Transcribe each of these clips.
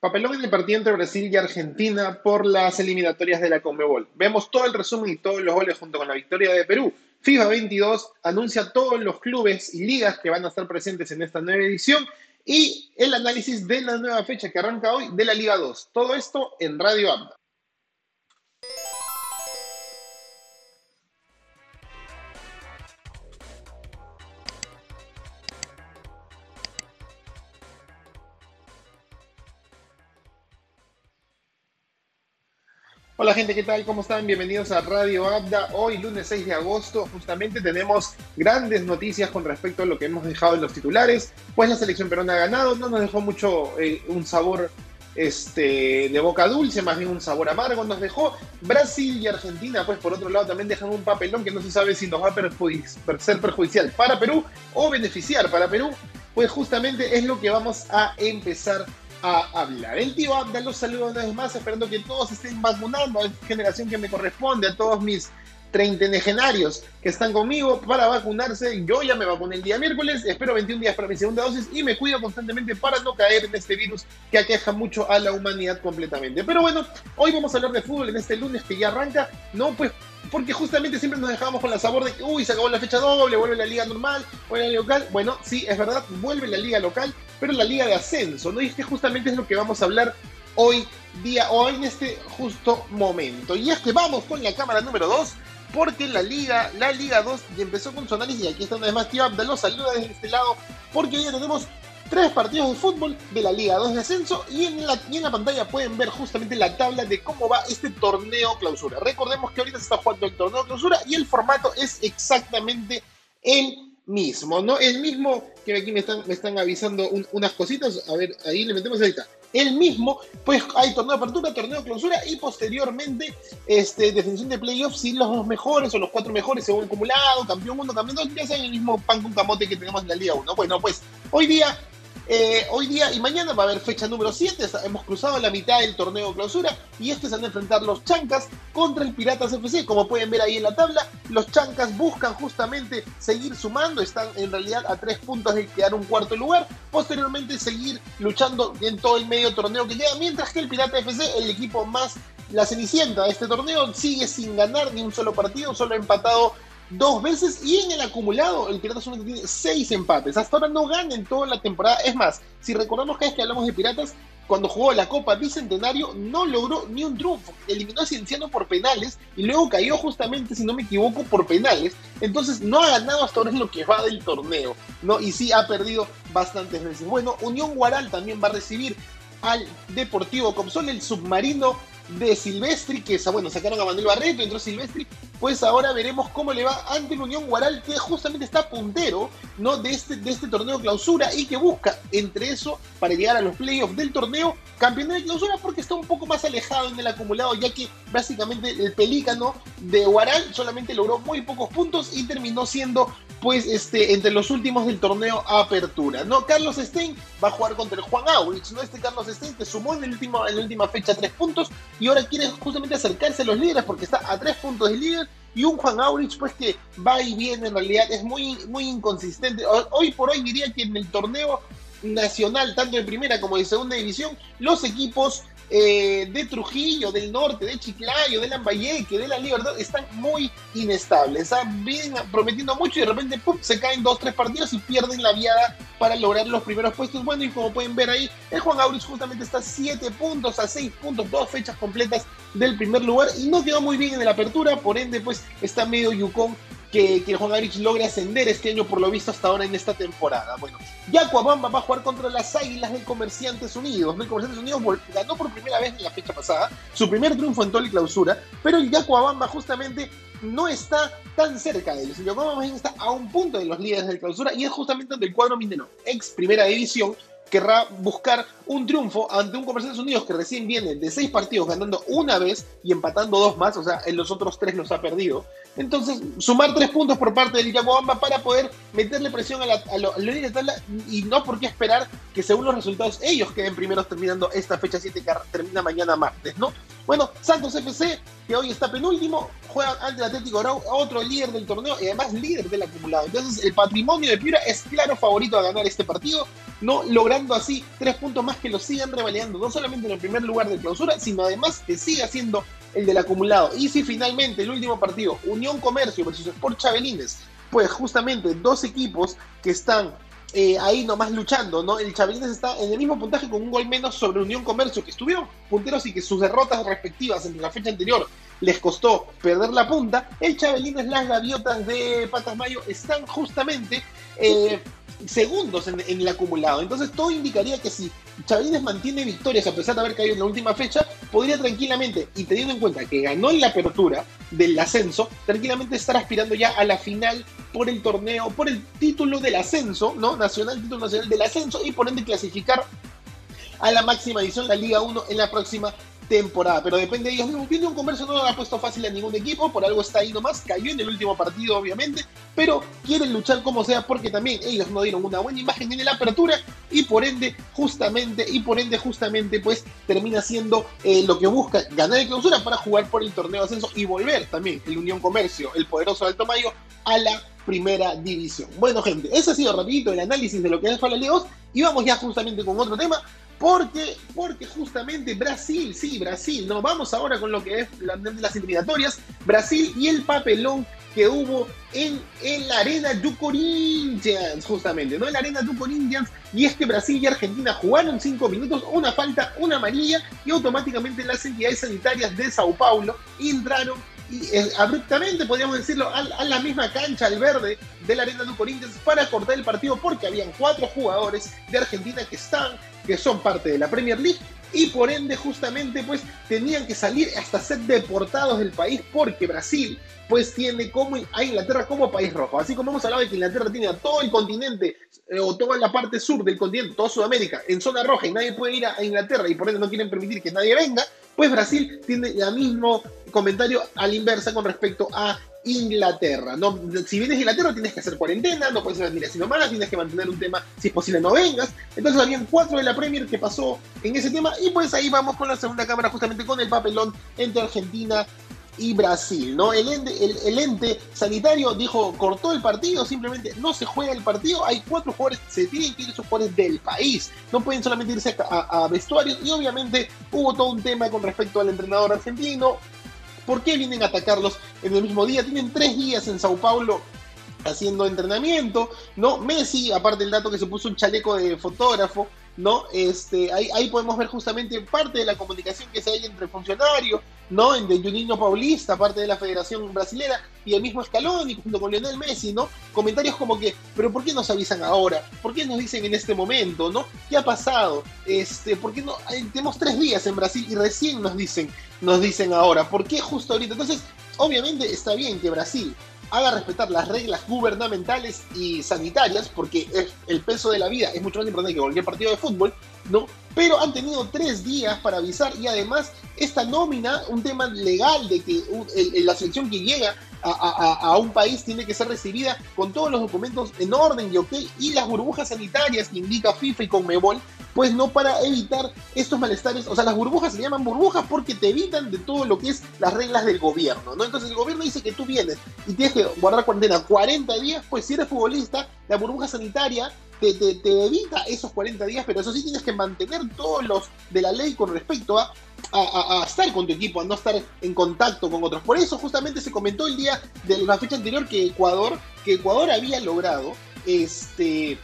Papelón partido entre Brasil y Argentina por las eliminatorias de la Conmebol. Vemos todo el resumen y todos los goles junto con la victoria de Perú. FIFA 22 anuncia todos los clubes y ligas que van a estar presentes en esta nueva edición y el análisis de la nueva fecha que arranca hoy de la Liga 2. Todo esto en Radio AMBA. Hola gente, ¿qué tal? ¿Cómo están? Bienvenidos a Radio Abda. Hoy, lunes 6 de agosto, justamente tenemos grandes noticias con respecto a lo que hemos dejado en los titulares. Pues la selección peruana ha ganado, no nos dejó mucho eh, un sabor este, de boca dulce, más bien un sabor amargo nos dejó. Brasil y Argentina, pues por otro lado, también dejan un papelón que no se sabe si nos va a ser perjudicial para Perú o beneficiar para Perú. Pues justamente es lo que vamos a empezar a a hablar. El tío los saludo una vez más, esperando que todos estén vacunando a esta generación que me corresponde, a todos mis treintagenarios que están conmigo para vacunarse. Yo ya me vacuné el día miércoles, espero 21 días para mi segunda dosis y me cuido constantemente para no caer en este virus que aqueja mucho a la humanidad completamente. Pero bueno, hoy vamos a hablar de fútbol en este lunes que ya arranca, no pues porque justamente siempre nos dejamos con la sabor de que, uy, se acabó la fecha doble, vuelve la liga normal, vuelve la liga local. Bueno, sí, es verdad, vuelve la liga local, pero la liga de ascenso, ¿no? Y es que justamente es lo que vamos a hablar hoy día, o en este justo momento. Y es que vamos con la cámara número 2, porque la liga, la liga 2 empezó con su análisis, y aquí está una vez más Tío Abdalo, saluda desde este lado, porque hoy ya tenemos tres partidos de fútbol de la Liga 2 de ascenso y en, la, pantalla pueden ver justamente la tabla de cómo va este torneo clausura. Recordemos que ahorita se está jugando el torneo clausura y el formato es exactamente el mismo, ¿no? El mismo que aquí me están, me están avisando unas cositas, a ver, ahí le metemos ahorita. El mismo, pues hay torneo de apertura, torneo de clausura y posteriormente este, definición de playoffs si los dos mejores o los cuatro mejores según acumulado, campeón 1, campeón 2, ya sea el mismo pan con camote que tenemos en la Liga 1. Bueno, pues hoy día eh, hoy día y mañana va a haber fecha número 7. Hemos cruzado la mitad del torneo clausura y este se van enfrentar los Chancas contra el Piratas FC. Como pueden ver ahí en la tabla, los Chancas buscan justamente seguir sumando. Están en realidad a tres puntos de quedar un cuarto lugar. Posteriormente, seguir luchando en todo el medio torneo que queda. Mientras que el Pirata FC, el equipo más la cenicienta de este torneo, sigue sin ganar ni un solo partido, solo empatado dos veces y en el acumulado el Piratas solamente tiene seis empates. Hasta ahora no gana en toda la temporada. Es más, si recordamos que es que hablamos de Piratas, cuando jugó la Copa Bicentenario no logró ni un triunfo. Eliminó a Cienciano por penales y luego cayó justamente, si no me equivoco, por penales. Entonces no ha ganado hasta ahora en lo que va del torneo. ¿no? Y sí ha perdido bastantes veces. Bueno, Unión Guaral también va a recibir al Deportivo Comsol, el submarino de Silvestri, que bueno, sacaron a Manuel Barreto, entró Silvestri, pues ahora veremos cómo le va ante la Unión Guaral, que justamente está puntero ¿no? de, este, de este torneo clausura y que busca entre eso para llegar a los playoffs del torneo campeón de clausura porque está un poco más alejado en el acumulado, ya que básicamente el pelícano de Guaral solamente logró muy pocos puntos y terminó siendo pues este entre los últimos del torneo apertura. ¿no? Carlos Stein va a jugar contra el Juan Aurich, ¿no? Este Carlos Stein que sumó en, el último, en la última fecha tres puntos y ahora quiere justamente acercarse a los líderes porque está a tres puntos del líder y un Juan Aurich pues que va y viene en realidad es muy, muy inconsistente. Hoy por hoy diría que en el torneo nacional, tanto de primera como de segunda división, los equipos eh, de Trujillo, del norte, de Chiclayo, de Lambayeque, de la Libertad, están muy inestables. Vienen prometiendo mucho y de repente se caen dos, tres partidos y pierden la viada para lograr los primeros puestos. Bueno, y como pueden ver ahí, el Juan Aurich justamente está 7 puntos a 6 puntos, dos fechas completas del primer lugar y no quedó muy bien en la apertura, por ende, pues está medio Yukon que, Juan Aurich logre ascender este año por lo visto hasta ahora en esta temporada. Bueno, Yacuabamba va a jugar contra las Águilas de Comerciantes Unidos. El Comerciantes Unidos ganó por primera vez en la fecha pasada, su primer triunfo en toda la clausura, pero el Yacuabamba justamente no está tan cerca de ellos. El Yacuabamba está a un punto de los líderes de la clausura y es justamente donde el cuadro minero, ex primera división, querrá buscar un triunfo ante un Comerciantes Unidos que recién viene de seis partidos ganando una vez y empatando dos más, o sea, en los otros tres los ha perdido. Entonces, sumar tres puntos por parte del Yacuabamba para poder meterle presión a la, a lo, de tabla y no por qué esperar que según los resultados ellos queden primeros terminando esta fecha 7 que termina mañana martes, ¿no? Bueno, Santos FC, que hoy está penúltimo, juegan ante el Atlético Grau, otro líder del torneo y además líder del acumulado. Entonces el patrimonio de Piura es claro favorito a ganar este partido, no logrando así tres puntos más que lo sigan revalidando, no solamente en el primer lugar de clausura, sino además que siga siendo el del acumulado. Y si finalmente el último partido, Unión Comercio versus Sport Chabelines, pues justamente dos equipos que están eh, ahí nomás luchando, ¿no? El Chabelines está en el mismo puntaje con un gol menos sobre Unión Comercio, que estuvieron punteros y que sus derrotas respectivas en la fecha anterior les costó perder la punta. El Chabelines, las gaviotas de Patas Mayo están justamente eh, segundos en, el acumulado. Entonces todo indicaría que si Chabelines mantiene victorias a pesar de haber caído en la última fecha, podría tranquilamente, y teniendo en cuenta que ganó en la apertura del ascenso, tranquilamente estar aspirando ya a la final por el torneo, por el título del ascenso, ¿no? Nacional, título nacional del ascenso, y por ende clasificar a la máxima edición, la Liga 1, en la próxima temporada, pero depende de ellos mismos. Un comercio no ha puesto fácil a ningún equipo, por algo está ahí nomás, cayó en el último partido obviamente, pero quieren luchar como sea porque también ellos no dieron una buena imagen en la apertura y por ende justamente, y por ende justamente pues termina siendo eh, lo que busca ganar el clausura para jugar por el torneo de ascenso y volver también el Unión Comercio, el poderoso Alto Mayo, a la primera división. Bueno gente, ese ha sido rapidito el análisis de lo que es para Leos y vamos ya justamente con otro tema porque, porque justamente Brasil, sí, Brasil, no, vamos ahora con lo que es las eliminatorias, Brasil y el papelón que hubo en, en la arena du Corinthians, justamente, ¿no? En la arena du Corinthians, y es que Brasil y Argentina jugaron cinco minutos, una falta, una amarilla, y automáticamente las entidades sanitarias de Sao Paulo entraron y eh, abruptamente, podríamos decirlo, a, la misma cancha, al verde de la Arena du Corinthians para cortar el partido porque habían cuatro jugadores de Argentina que están, que son parte de la Premier League y por ende justamente pues tenían que salir hasta ser deportados del país porque Brasil pues tiene como a Inglaterra como país rojo. Así como hemos hablado de que Inglaterra tiene a todo el continente eh, o toda la parte sur del continente, toda Sudamérica en zona roja y nadie puede ir a, Inglaterra y por ende no quieren permitir que nadie venga, pues Brasil tiene el mismo comentario a la inversa con respecto a Inglaterra. ¿no? Si vienes a Inglaterra tienes que hacer cuarentena, no puedes hacer sino malas, tienes que mantener un tema, si es posible no vengas. Entonces habían cuatro de la Premier que pasó en ese tema y pues ahí vamos con la segunda cámara justamente con el papelón entre Argentina y Brasil, ¿no? El ente, el, ente, sanitario dijo, cortó el partido, simplemente no se juega el partido, hay cuatro jugadores, se tienen que ir esos jugadores del país, no pueden solamente irse a, a vestuarios y obviamente hubo todo un tema con respecto al entrenador argentino, ¿por qué vienen a atacarlos en el mismo día? Tienen tres días en Sao Paulo haciendo entrenamiento, ¿no? Messi, aparte del dato que se puso un chaleco de fotógrafo, ¿no? Este, ahí, podemos ver justamente parte de la comunicación que se hay entre funcionarios, ¿no? De Juninho Paulista, parte de la Federación Brasilera, y el mismo Scaloni junto con Lionel Messi, ¿no? Comentarios como que, pero ¿por qué nos avisan ahora? ¿Por qué nos dicen en este momento, ¿no? ¿Qué ha pasado? Este, ¿por qué no? Tenemos tres días en Brasil y recién nos dicen, nos dicen ahora. ¿Por qué justo ahorita? Entonces, obviamente está bien que Brasil haga respetar las reglas gubernamentales y sanitarias, porque el peso de la vida es mucho más importante que cualquier partido de fútbol, ¿no? Pero han tenido tres días para avisar y además esta nómina, un tema legal de que la selección que llega a, un país tiene que ser recibida con todos los documentos en orden y ok, y las burbujas sanitarias que indica FIFA y Conmebol, pues no para evitar estos malestares, o sea, las burbujas se llaman burbujas porque te evitan de todo lo que es las reglas del gobierno, ¿no? Entonces el gobierno dice que tú vienes y tienes que guardar cuarentena 40 días, pues si eres futbolista, la burbuja sanitaria te, te, evita esos 40 días, pero eso sí tienes que mantener todos los de la ley con respecto a, a, estar con tu equipo, a no estar en contacto con otros. Por eso justamente se comentó el día de la fecha anterior que Ecuador, que Ecuador había logrado este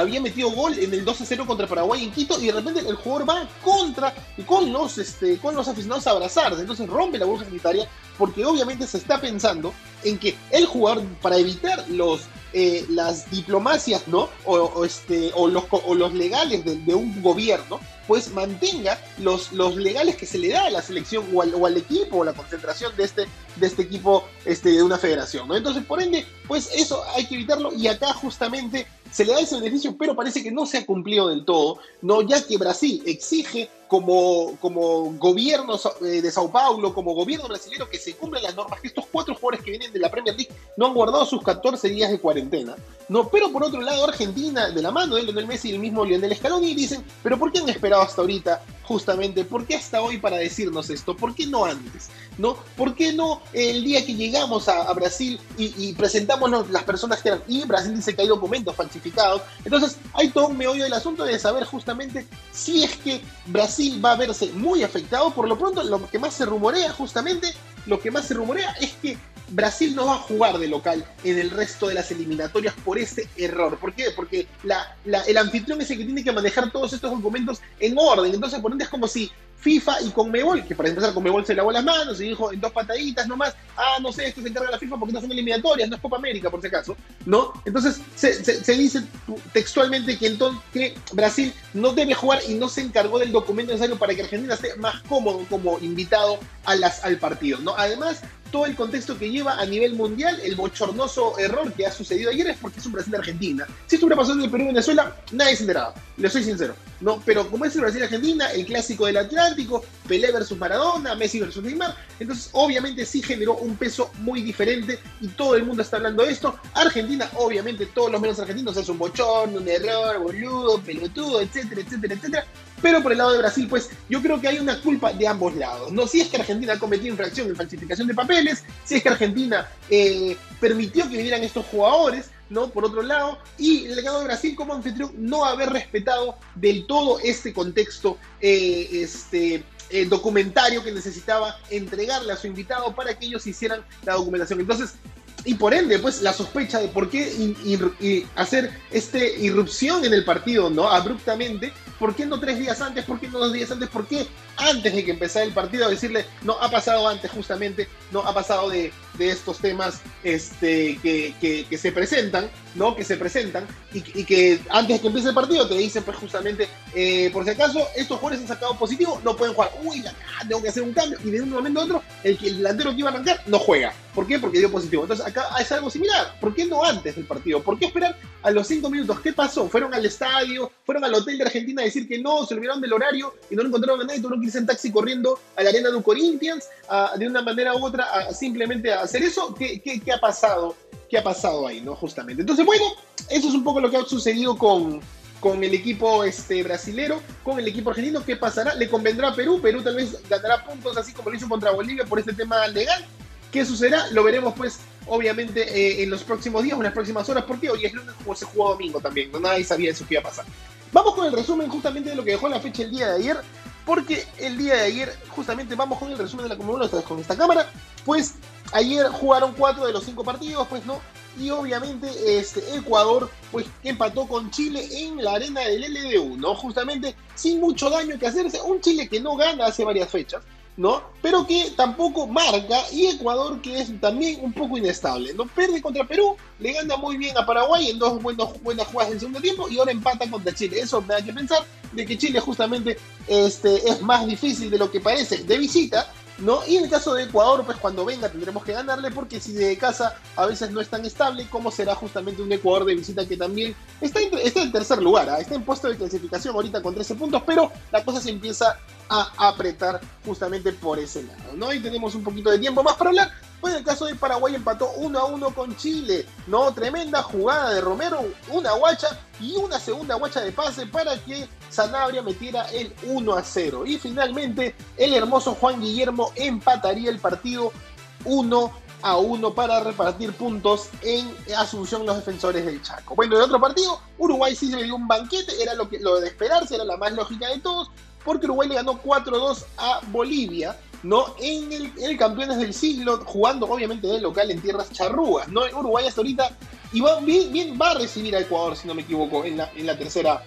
había metido gol en el 2 0 contra Paraguay en Quito y de repente el jugador va contra con los este con los aficionados a abrazarse entonces rompe la burbuja sanitaria porque obviamente se está pensando en que el jugador para evitar los eh, las diplomacias, ¿no? O, este, o, los, o los legales de, un gobierno, pues mantenga los, los legales que se le da a la selección o al, o al equipo o la concentración de este, de este equipo este, de una federación, ¿no? Entonces, por ende, pues eso hay que evitarlo y acá justamente se le da ese beneficio, pero parece que no se ha cumplido del todo, ¿no? Ya que Brasil exige como, como gobierno eh, de Sao Paulo, como gobierno brasileño, que se cumplan las normas, que estos cuatro jugadores que vienen de la Premier League no han guardado sus 14 días de cuarentena, ¿no? Pero por otro lado, Argentina, de la mano de Lionel Messi y el mismo Lionel Scaloni, dicen, pero ¿por qué han esperado hasta ahorita, justamente? ¿Por qué hasta hoy para decirnos esto? ¿Por qué no antes? ¿No? ¿Por qué no el día que llegamos a, Brasil y, presentamos las personas que eran, y Brasil dice que hay documentos falsificados, entonces hay todo un meollo del asunto de saber justamente si es que Brasil va a verse muy afectado, por lo pronto lo que más se rumorea justamente, lo que más se rumorea es que Brasil no va a jugar de local en el resto de las eliminatorias por ese error. ¿Por qué? Porque el anfitrión es el que tiene que manejar todos estos documentos en orden. Entonces, por ende, es como si FIFA y Conmebol, que para empezar Conmebol se lavó las manos y dijo en dos pataditas nomás, ah, no sé, esto se encarga la FIFA porque no son eliminatorias, no es Copa América por si acaso, ¿no? Entonces se, dice textualmente que que Brasil no debe jugar y no se encargó del documento necesario para que Argentina esté más cómodo como invitado a las, al partido, ¿no? Además, todo el contexto que lleva a nivel mundial, el bochornoso error que ha sucedido ayer es porque es un Brasil-Argentina. Si esto hubiera pasado en el Perú-Venezuela, nadie se enteraba, le soy sincero. No, pero como es el Brasil-Argentina, el clásico del Atlántico, Pelé versus Maradona, Messi versus Neymar, entonces obviamente sí generó un peso muy diferente y todo el mundo está hablando de esto. Argentina, obviamente todos los menos argentinos es un bochorno, un error, boludo, pelotudo, etcétera, etcétera, etcétera. Pero por el lado de Brasil, pues yo creo que hay una culpa de ambos lados. No si es que Argentina ha cometido infracción en falsificación de papeles, si es que Argentina eh, permitió que vinieran estos jugadores, ¿no? Por otro lado, y el legado de Brasil como anfitrión no haber respetado del todo este contexto eh, este, eh, documentario que necesitaba entregarle a su invitado para que ellos hicieran la documentación. Entonces, y por ende, pues la sospecha de por qué hacer este irrupción en el partido, ¿no? Abruptamente, ¿por qué no tres días antes? ¿Por qué no dos días antes? ¿Por qué antes de que empezara el partido decirle, no, ha pasado antes justamente, no, ha pasado de, estos temas este, que, se presentan, ¿no? Que se presentan y, que antes de que empiece el partido te dicen, pues justamente, eh, por si acaso, estos jugadores han sacado positivo, no pueden jugar. Uy, tengo que hacer un cambio. Y de un momento a otro, el, el delantero que iba a arrancar no juega. ¿Por qué? Porque dio positivo. Entonces acá es algo similar. ¿Por qué no antes del partido? ¿Por qué esperar a los cinco minutos? ¿Qué pasó? ¿Fueron al estadio? ¿Fueron al hotel de Argentina a decir que no? ¿Se olvidaron del horario y no lo encontraron a nadie? ¿Tuvieron que irse en taxi corriendo a la arena de Corinthians? de una manera u otra, simplemente a hacer eso? ¿Qué, qué, ha pasado? ¿Qué ha pasado ahí, no? Justamente. Entonces, bueno, eso es un poco lo que ha sucedido con, con el equipo este, brasilero, con el equipo argentino. ¿Qué pasará? ¿Le convendrá a Perú? Perú tal vez ganará puntos así como lo hizo contra Bolivia por este tema legal. ¿Qué sucederá? Lo veremos pues obviamente eh, en los próximos días o en las próximas horas, porque hoy es lunes como se jugó domingo también, no nadie sabía eso que iba a pasar. Vamos con el resumen justamente de lo que dejó la fecha el día de ayer, porque el día de ayer justamente vamos con el resumen de la Commonwealth con esta cámara, pues ayer jugaron cuatro de los cinco partidos, pues no, y obviamente este Ecuador pues empató con Chile en la arena del LDU, ¿no? Justamente sin mucho daño que hacerse, un Chile que no gana hace varias fechas, ¿no? Pero que tampoco marca y Ecuador que es también un poco inestable, ¿no? Pierde contra Perú, le gana muy bien a Paraguay en dos buenos, buenas jugadas en segundo tiempo y ahora empata contra Chile. Eso me da que pensar de que Chile justamente este, es más difícil de lo que parece de visita, ¿no? Y en el caso de Ecuador, pues cuando venga tendremos que ganarle porque si de casa a veces no es tan estable, ¿cómo será justamente un Ecuador de visita que también está en, está en tercer lugar? ¿ah? Está en puesto de clasificación ahorita con 13 puntos, pero la cosa se empieza a apretar justamente por ese lado, ¿no? Y tenemos un poquito de tiempo más para hablar. Pues en el caso de Paraguay empató 1 a 1 con Chile, ¿no? Tremenda jugada de Romero, una guacha y una segunda guacha de pase para que Sanabria metiera el 1 a 0. Y finalmente el hermoso Juan Guillermo empataría el partido 1 a 1 para repartir puntos en Asunción los defensores del Chaco. Bueno, en otro partido, Uruguay sí se le dio un banquete, era lo, que, lo de esperarse, era la más lógica de todos, porque Uruguay le ganó 4-2 a Bolivia, ¿no? En el, Campeones del Siglo, jugando obviamente de local en tierras charrúas, ¿no? Uruguay hasta ahorita y va, bien, va a recibir a Ecuador, si no me equivoco, en la, en la tercera,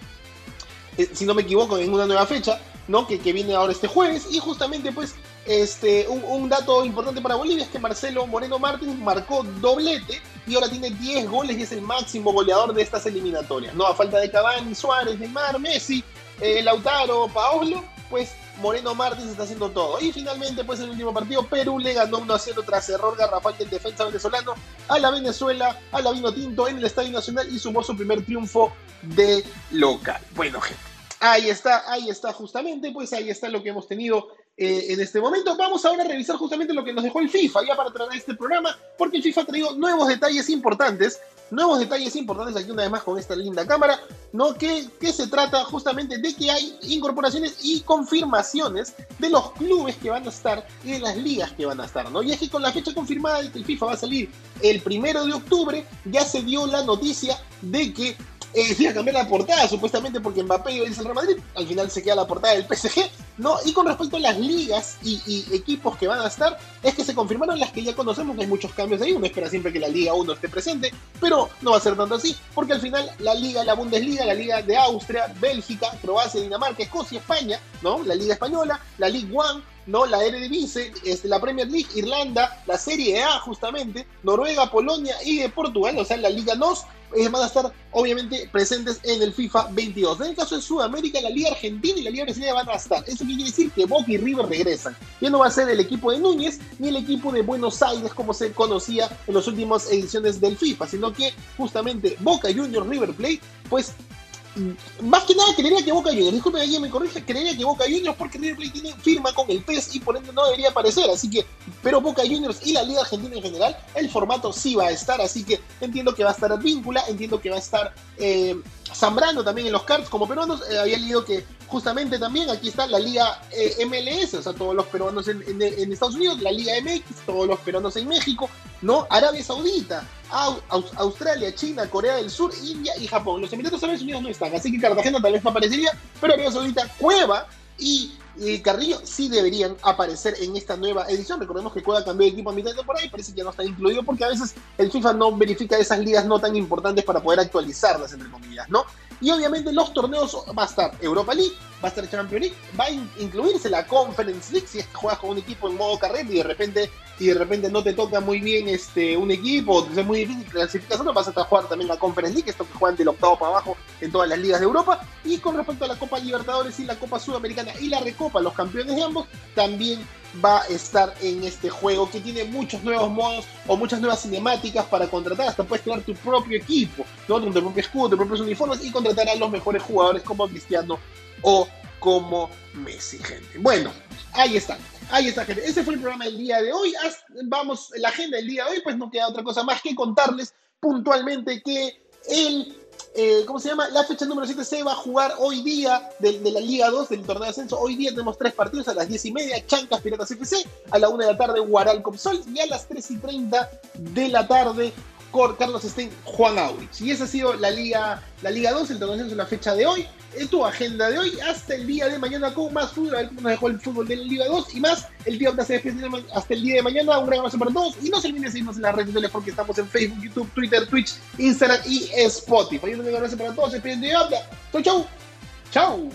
eh, si no me equivoco, en una nueva fecha, ¿no? Que, que viene ahora este jueves. Y justamente, pues, este, un, un, dato importante para Bolivia es que Marcelo Moreno Martins marcó doblete y ahora tiene 10 goles y es el máximo goleador de estas eliminatorias, ¿no? A falta de Cavani, Suárez, Neymar, Messi, eh, Lautaro, Paolo, pues Moreno Martins está haciendo todo. Y finalmente, pues el último partido, Perú le ganó 1 a 0 tras error garrafal del defensa venezolano a la Venezuela, a la Vino Tinto en el Estadio Nacional y sumó su primer triunfo de local. Bueno, gente, ahí está, ahí está justamente, pues ahí está lo que hemos tenido eh, en este momento. Vamos ahora a revisar justamente lo que nos dejó el FIFA ya para traer este programa, porque el FIFA ha traído nuevos detalles importantes nuevos detalles importantes aquí una vez más con esta linda cámara, ¿no? Que, que se trata justamente de que hay incorporaciones y confirmaciones de los clubes que van a estar y de las ligas que van a estar, ¿no? Y es que con la fecha confirmada de que el FIFA va a salir el primero de octubre, ya se dio la noticia de que eh, a cambiar la portada, supuestamente porque Mbappé iba a al Real Madrid, al final se queda la portada del PSG, ¿no? Y con respecto a las ligas y, equipos que van a estar, es que se confirmaron las que ya conocemos, hay muchos cambios ahí, uno espera siempre que la Liga 1 esté presente, pero no va a ser tanto así, porque al final la Liga, la Bundesliga, la Liga de Austria, Bélgica, Croacia, Dinamarca, Escocia, España, ¿no? La Liga Española, la League One, ¿no? La Eredivisie, este, la Premier League, Irlanda, la Serie A justamente, Noruega, Polonia y Portugal, o sea, la Liga NOS, van a estar obviamente presentes en el FIFA 22. En el caso de Sudamérica, la Liga Argentina y la Liga Brasileña van a estar. Eso quiere decir que Boca y River regresan. Ya no va a ser el equipo de Núñez ni el equipo de Buenos Aires como se conocía en las últimas ediciones del FIFA, sino que justamente Boca Juniors River Plate pues más que nada creería que Boca Juniors, disculpe alguien me corrige, creería que Boca Juniors porque River Plate tiene firma con el PES y por ende no debería aparecer, así que, pero Boca Juniors y la Liga Argentina en general, el formato sí va a estar, así que entiendo que va a estar Víncula, entiendo que va a estar eh, también en los cards como peruanos, eh, había leído que justamente también aquí está la Liga eh, MLS, o sea, todos los peruanos en, Estados Unidos, la Liga MX, todos los peruanos en México, ¿no? Arabia Saudita, Australia, China, Corea del Sur, India y Japón. Los Emiratos Árabes Unidos no están, así que Cartagena tal vez no aparecería, pero Arabia Saudita, Cueva y Carrillo sí deberían aparecer en esta nueva edición. Recordemos que Cueva cambió de equipo a mitad de temporada y parece que ya no está incluido porque a veces el FIFA no verifica esas ligas no tan importantes para poder actualizarlas, entre comillas, ¿no? Y obviamente los torneos va a estar Europa League, va a estar Champions League, va a incluirse la Conference League si es que juegas con un equipo en modo carrera y de repente y de repente no te toca muy bien este un equipo, es muy difícil clasificar, vas a jugar también la Conference League, esto que juegan del octavo para abajo en todas las ligas de Europa. Y con respecto a la Copa Libertadores y la Copa Sudamericana y la Recopa, los campeones de ambos, también va a estar en este juego que tiene muchos nuevos modos o muchas nuevas cinemáticas para contratar. Hasta puedes crear tu propio equipo, ¿no? tu propio escudo, tus propios uniformes y contratar a los mejores jugadores como Cristiano o como Messi, gente. Bueno, ahí están. Ahí está, gente. Ese fue el programa del día de hoy. Vamos, la agenda del día de hoy, pues no queda otra cosa más que contarles puntualmente que el eh, ¿cómo se llama? La fecha número 7 se va a jugar hoy día de, la Liga 2 del torneo de ascenso. Hoy día tenemos tres partidos a las 10 y media, Chancas Piratas FC, a la 1 de la tarde Guaral Copsol y a las 3 y 30 de la tarde Carlos Stein, Juan Aurich. Y esa ha sido la Liga, la Liga 2, el torneo en la fecha de hoy. En tu agenda de hoy hasta el día de mañana con más fútbol. A ver cómo nos dejó el fútbol de Liga 2 y más. El se despide hasta el día de mañana. Un gran abrazo para todos. Y no se olviden de seguirnos en las redes sociales porque estamos en Facebook, YouTube, Twitter, Twitch, Instagram y Spotify. Un gran abrazo para todos. Se despiden de Habla. Chau, chau. Chau.